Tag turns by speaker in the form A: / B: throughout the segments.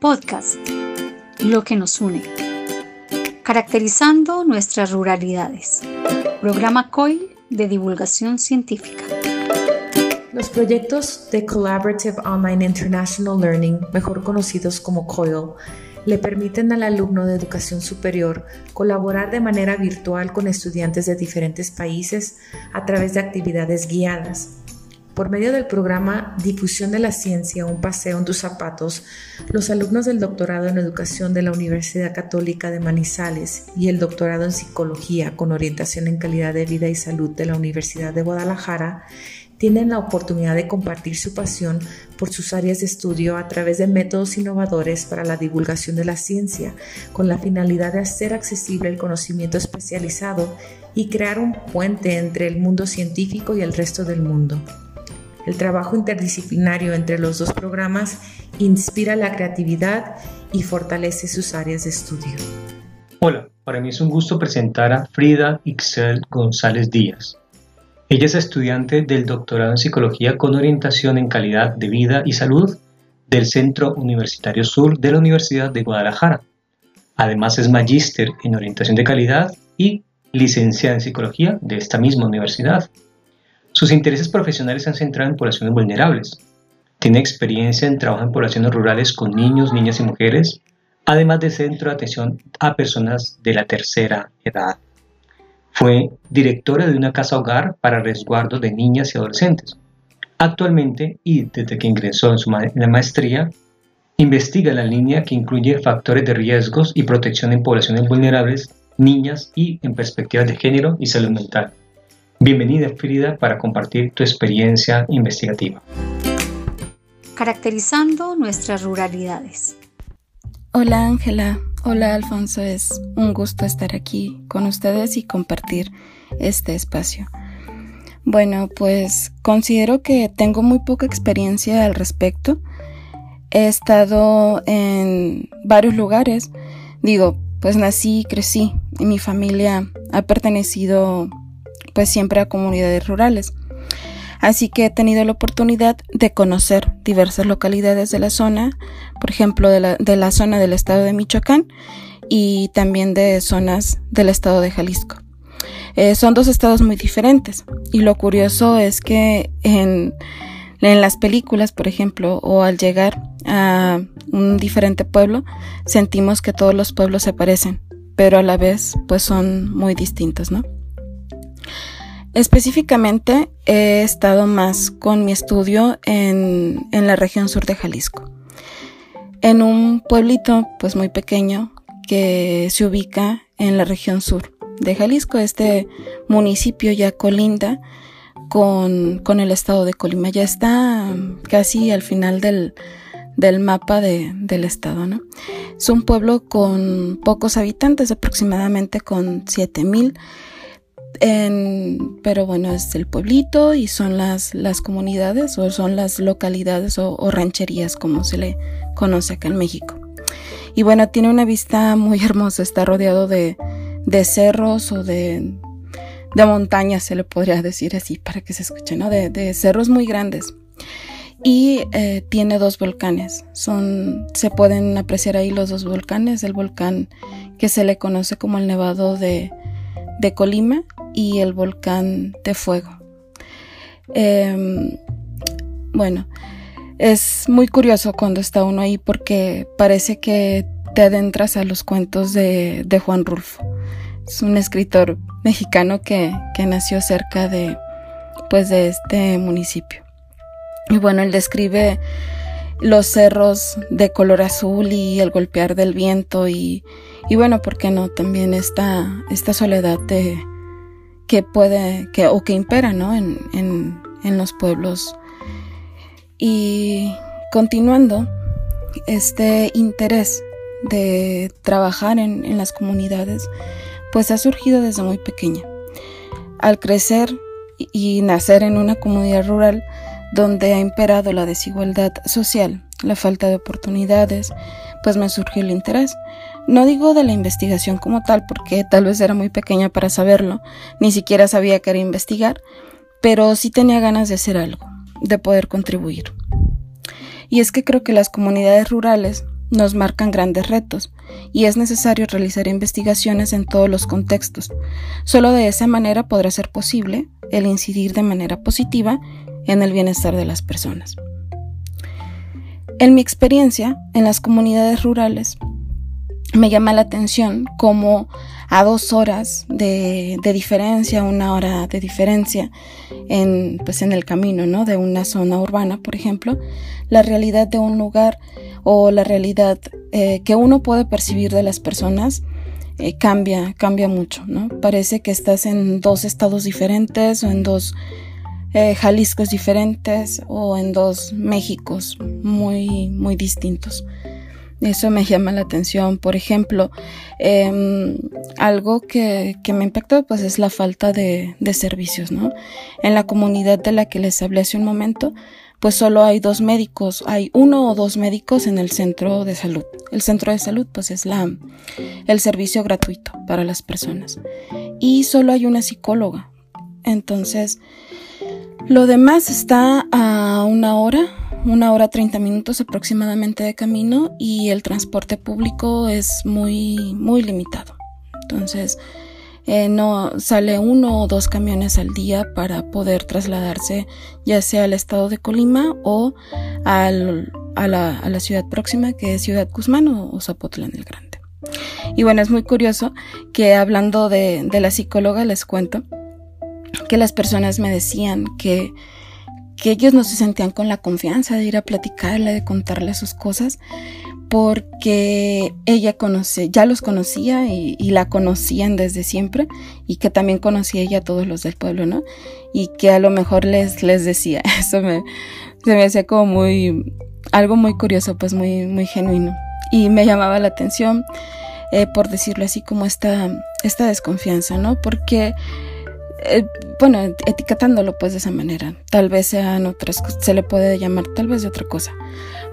A: Podcast, lo que nos une. Caracterizando nuestras ruralidades. Programa COIL de divulgación científica.
B: Los proyectos de Collaborative Online International Learning, mejor conocidos como COIL, le permiten al alumno de educación superior colaborar de manera virtual con estudiantes de diferentes países a través de actividades guiadas. Por medio del programa Difusión de la Ciencia, un paseo en tus zapatos, los alumnos del doctorado en educación de la Universidad Católica de Manizales y el doctorado en psicología con orientación en calidad de vida y salud de la Universidad de Guadalajara tienen la oportunidad de compartir su pasión por sus áreas de estudio a través de métodos innovadores para la divulgación de la ciencia, con la finalidad de hacer accesible el conocimiento especializado y crear un puente entre el mundo científico y el resto del mundo. El trabajo interdisciplinario entre los dos programas inspira la creatividad y fortalece sus áreas de estudio.
C: Hola, para mí es un gusto presentar a Frida Ixel González Díaz. Ella es estudiante del doctorado en psicología con orientación en calidad de vida y salud del Centro Universitario Sur de la Universidad de Guadalajara. Además es magíster en orientación de calidad y licenciada en psicología de esta misma universidad. Sus intereses profesionales se han centrado en poblaciones vulnerables. Tiene experiencia en trabajo en poblaciones rurales con niños, niñas y mujeres, además de centro de atención a personas de la tercera edad. Fue directora de una casa hogar para resguardo de niñas y adolescentes. Actualmente, y desde que ingresó en su la maestría, investiga la línea que incluye factores de riesgos y protección en poblaciones vulnerables, niñas y en perspectivas de género y salud mental. Bienvenida Frida para compartir tu experiencia investigativa.
A: Caracterizando nuestras ruralidades.
D: Hola Ángela, hola Alfonso, es un gusto estar aquí con ustedes y compartir este espacio. Bueno, pues considero que tengo muy poca experiencia al respecto. He estado en varios lugares. Digo, pues nací y crecí y mi familia ha pertenecido pues siempre a comunidades rurales. Así que he tenido la oportunidad de conocer diversas localidades de la zona, por ejemplo, de la, zona del estado de Michoacán y también de zonas del estado de Jalisco. Eh, son dos estados muy diferentes y lo curioso es que en, en las películas, por ejemplo, o al llegar a un diferente pueblo, sentimos que todos los pueblos se parecen, pero a la vez pues son muy distintos, ¿no? Específicamente he estado más con mi estudio en, la región sur de Jalisco, en un pueblito pues muy pequeño que se ubica en la región sur de Jalisco. Este municipio ya colinda con, el estado de Colima, ya está casi al final del, mapa del estado, ¿no? Es un pueblo con pocos habitantes, aproximadamente con 7000 pero bueno, es el pueblito y son las, las comunidades o son las localidades o, rancherías como se le conoce acá en México. Y bueno, tiene una vista muy hermosa, está rodeado de, de cerros o de, de montañas, se le podría decir así para que se escuche, ¿no? De, de cerros muy grandes. Y eh, tiene dos volcanes. Son, se pueden apreciar ahí los dos volcanes. El volcán que se le conoce como el Nevado de, de Colima y el volcán de fuego. Em, bueno, es muy curioso cuando está uno ahí porque parece que te adentras a los cuentos de, Juan Rulfo. Es un escritor mexicano que, que, nació cerca de, pues, de este municipio. Y bueno, él describe los cerros de color azul y el golpear del viento y, y bueno, ¿por qué no? También esta, esta soledad de, que puede, que, o que impera, ¿no? En, en, en los pueblos. Y continuando, este interés de trabajar en, en, las comunidades, pues ha surgido desde muy pequeña. Al crecer y nacer en una comunidad rural donde ha imperado la desigualdad social, la falta de oportunidades, pues me surgió el interés. No digo de la investigación como tal, porque tal vez era muy pequeña para saberlo, ni siquiera sabía que era investigar, pero sí tenía ganas de hacer algo, de poder contribuir. Y es que creo que las comunidades rurales nos marcan grandes retos y es necesario realizar investigaciones en todos los contextos. Solo de esa manera podrá ser posible el incidir de manera positiva en el bienestar de las personas. En mi experiencia en las comunidades rurales, me llama la atención como a dos horas de, diferencia, una hora de diferencia en, pues en el camino, ¿no? De una zona urbana, por ejemplo, la realidad de un lugar o la realidad eh, que uno puede percibir de las personas eh, cambia, cambia mucho, ¿no? Parece que estás en dos estados diferentes o en dos eh, Jaliscos diferentes o en dos Méxicos muy, muy distintos. Eso me llama la atención. Por ejemplo, em, algo que, me impactó pues es la falta de, de, servicios, ¿no? En la comunidad de la que les hablé hace un momento, pues solo hay dos médicos, hay uno o dos médicos en el centro de salud. El centro de salud pues es la, el servicio gratuito para las personas. Y solo hay una psicóloga. Entonces, lo demás está a una hora una hora 30 minutos aproximadamente de camino y el transporte público es muy, muy limitado. Entonces, eh, no sale uno o dos camiones al día para poder trasladarse ya sea al estado de Colima o a, la, ciudad próxima que es Ciudad Guzmán o, Zapotlán el Grande. Y bueno, es muy curioso que hablando de, de la psicóloga les cuento que las personas me decían que que ellos no se sentían con la confianza de ir a platicarle, de contarle sus cosas, porque ella conoce, ya los conocía y, la conocían desde siempre y que también conocía ella a todos los del pueblo, ¿no? Y que a lo mejor les, les decía, eso me, se me hacía como muy, algo muy curioso, pues muy, muy genuino. Y me llamaba la atención, eh, por decirlo así, como esta, esta desconfianza, ¿no? Porque eh, bueno, etiquetándolo pues de esa manera. Tal vez sean otras se le puede llamar tal vez de otra cosa.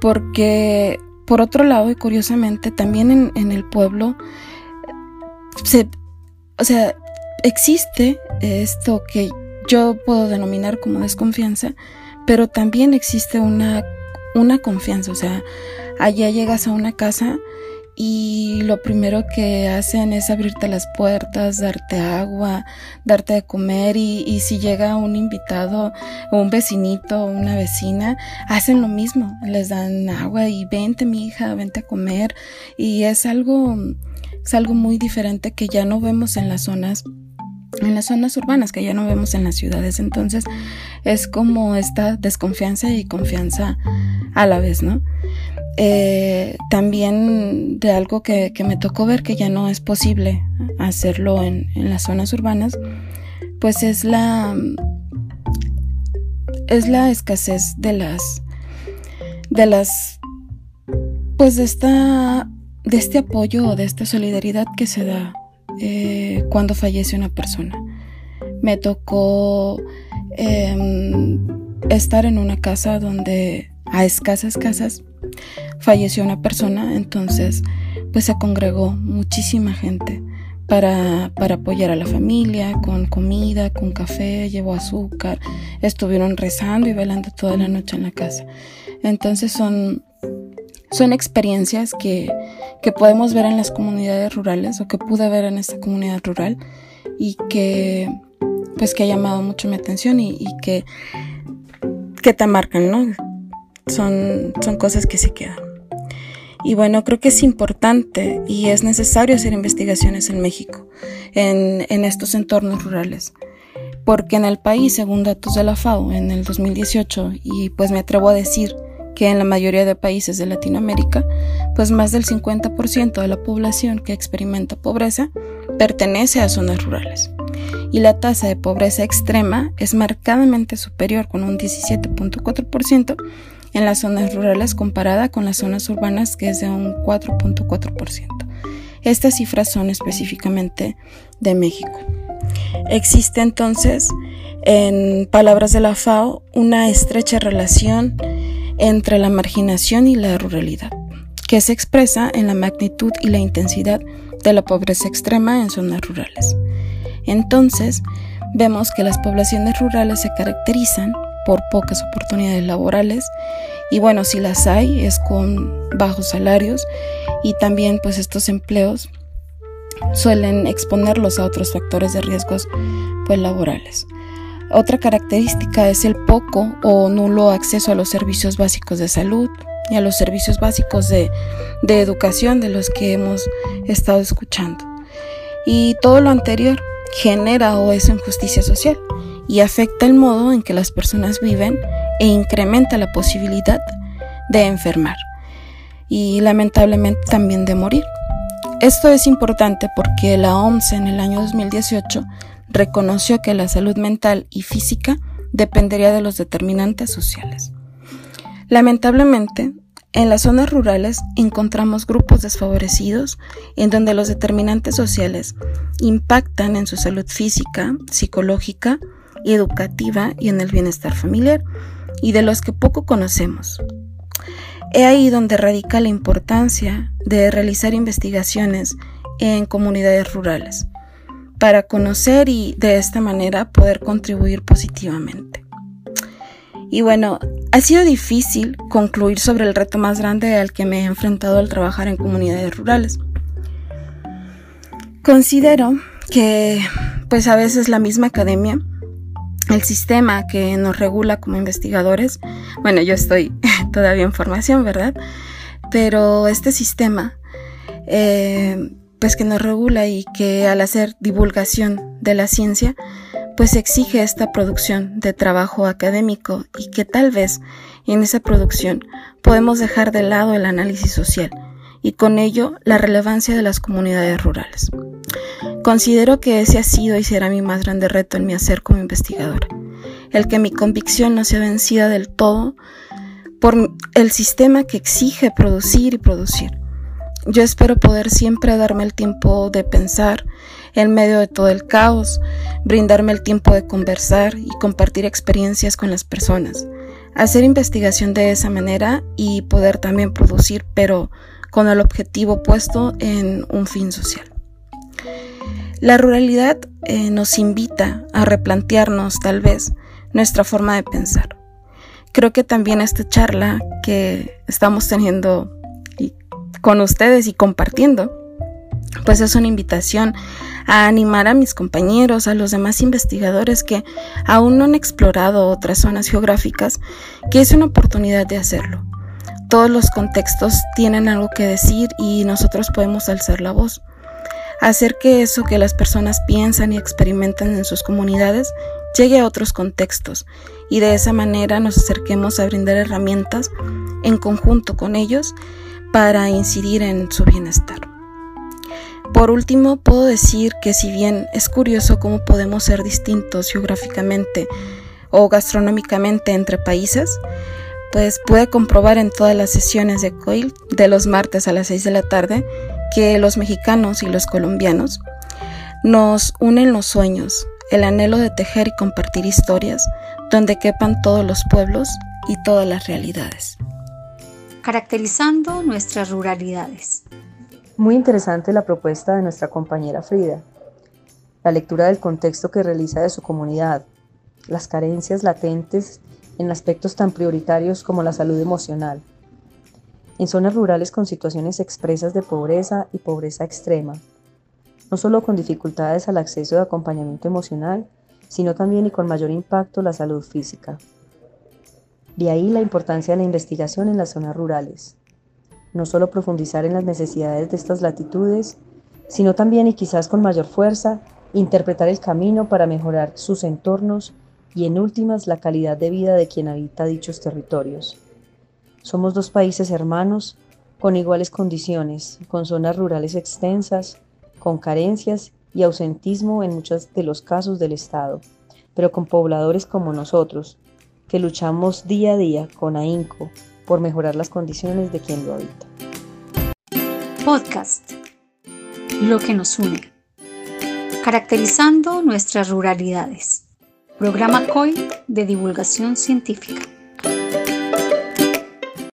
D: Porque, por otro lado, y curiosamente, también en, en el pueblo, se, o sea, existe esto que yo puedo denominar como desconfianza, pero también existe una, una confianza. O sea, allá llegas a una casa y lo primero que hacen es abrirte las puertas, darte agua, darte de comer y, si llega un invitado un vecinito una vecina, hacen lo mismo, les dan agua y vente mi hija, vente a comer y es algo, es algo muy diferente que ya no vemos en las zonas en las zonas urbanas que ya no vemos en las ciudades. Entonces es como esta desconfianza y confianza a la vez, ¿no? Eh, también de algo que, me tocó ver que ya no es posible hacerlo en, las zonas urbanas, pues es la es la escasez de las de las pues de esta de este apoyo o de esta solidaridad que se da eh, cuando fallece una persona. Me tocó em, estar en una casa donde a escasas casas falleció una persona, entonces pues se congregó muchísima gente para, para, apoyar a la familia, con comida, con café, llevó azúcar, estuvieron rezando y velando toda la noche en la casa. Entonces son, son experiencias que, que podemos ver en las comunidades rurales o que pude ver en esta comunidad rural y que pues que ha llamado mucho mi atención y, que, que te marcan, ¿no? Son, son cosas que se quedan. Y bueno, creo que es importante y es necesario hacer investigaciones en México, en, en, estos entornos rurales. Porque en el país, según datos de la FAO, en el 2018, y pues me atrevo a decir que en la mayoría de países de Latinoamérica, pues más del 50% de la población que experimenta pobreza pertenece a zonas rurales. Y la tasa de pobreza extrema es marcadamente superior, con un 17.4%, en las zonas rurales comparada con las zonas urbanas que es de un 4.4%. Estas cifras son específicamente de México. Existe entonces, en palabras de la FAO, una estrecha relación entre la marginación y la ruralidad, que se expresa en la magnitud y la intensidad de la pobreza extrema en zonas rurales. Entonces, vemos que las poblaciones rurales se caracterizan por pocas oportunidades laborales y bueno, si las hay es con bajos salarios y también pues estos empleos suelen exponerlos a otros factores de riesgos pues laborales. Otra característica es el poco o nulo acceso a los servicios básicos de salud y a los servicios básicos de, de educación de los que hemos estado escuchando. Y todo lo anterior genera o es injusticia social y afecta el modo en que las personas viven e incrementa la posibilidad de enfermar y lamentablemente también de morir. Esto es importante porque la OMS en el año 2018 reconoció que la salud mental y física dependería de los determinantes sociales. Lamentablemente, en las zonas rurales encontramos grupos desfavorecidos en donde los determinantes sociales impactan en su salud física, psicológica y educativa y en el bienestar familiar, y de los que poco conocemos. He ahí donde radica la importancia de realizar investigaciones en comunidades rurales, para conocer y de esta manera poder contribuir positivamente. Y bueno, ha sido difícil concluir sobre el reto más grande al que me he enfrentado al trabajar en comunidades rurales. Considero que pues a veces la misma academia el sistema que nos regula como investigadores, bueno, yo estoy todavía en formación, ¿verdad? Pero este sistema, eh, pues que nos regula y que al hacer divulgación de la ciencia, pues exige esta producción de trabajo académico y que tal vez en esa producción podemos dejar de lado el análisis social y con ello la relevancia de las comunidades rurales. Considero que ese ha sido y será mi más grande reto en mi hacer como investigadora, el que mi convicción no sea vencida del todo por el sistema que exige producir y producir. Yo espero poder siempre darme el tiempo de pensar en medio de todo el caos, brindarme el tiempo de conversar y compartir experiencias con las personas, hacer investigación de esa manera y poder también producir, pero con el objetivo puesto en un fin social. La ruralidad eh, nos invita a replantearnos tal vez nuestra forma de pensar. Creo que también esta charla que estamos teniendo con ustedes y compartiendo, pues es una invitación a animar a mis compañeros, a los demás investigadores que aún no han explorado otras zonas geográficas, que es una oportunidad de hacerlo. Todos los contextos tienen algo que decir y nosotros podemos alzar la voz hacer que eso que las personas piensan y experimentan en sus comunidades llegue a otros contextos y de esa manera nos acerquemos a brindar herramientas en conjunto con ellos para incidir en su bienestar. Por último, puedo decir que si bien es curioso cómo podemos ser distintos geográficamente o gastronómicamente entre países, pues puede comprobar en todas las sesiones de COIL de los martes a las 6 de la tarde que los mexicanos y los colombianos nos unen los sueños, el anhelo de tejer y compartir historias donde quepan todos los pueblos y todas las realidades.
A: Caracterizando nuestras ruralidades.
E: Muy interesante la propuesta de nuestra compañera Frida. La lectura del contexto que realiza de su comunidad, las carencias latentes en aspectos tan prioritarios como la salud emocional, en zonas rurales con situaciones expresas de pobreza y pobreza extrema, no solo con dificultades al acceso de acompañamiento emocional, sino también y con mayor impacto la salud física. De ahí la importancia de la investigación en las zonas rurales. No solo profundizar en las necesidades de estas latitudes, sino también y quizás con mayor fuerza, interpretar el camino para mejorar sus entornos y en últimas la calidad de vida de quien habita dichos territorios. Somos dos países hermanos con iguales condiciones, con zonas rurales extensas, con carencias y ausentismo en muchos de los casos del Estado, pero con pobladores como nosotros, que luchamos día a día con ahínco por mejorar las condiciones de quien lo habita.
A: Podcast. Lo que nos une. Caracterizando nuestras ruralidades. Programa COI de divulgación científica.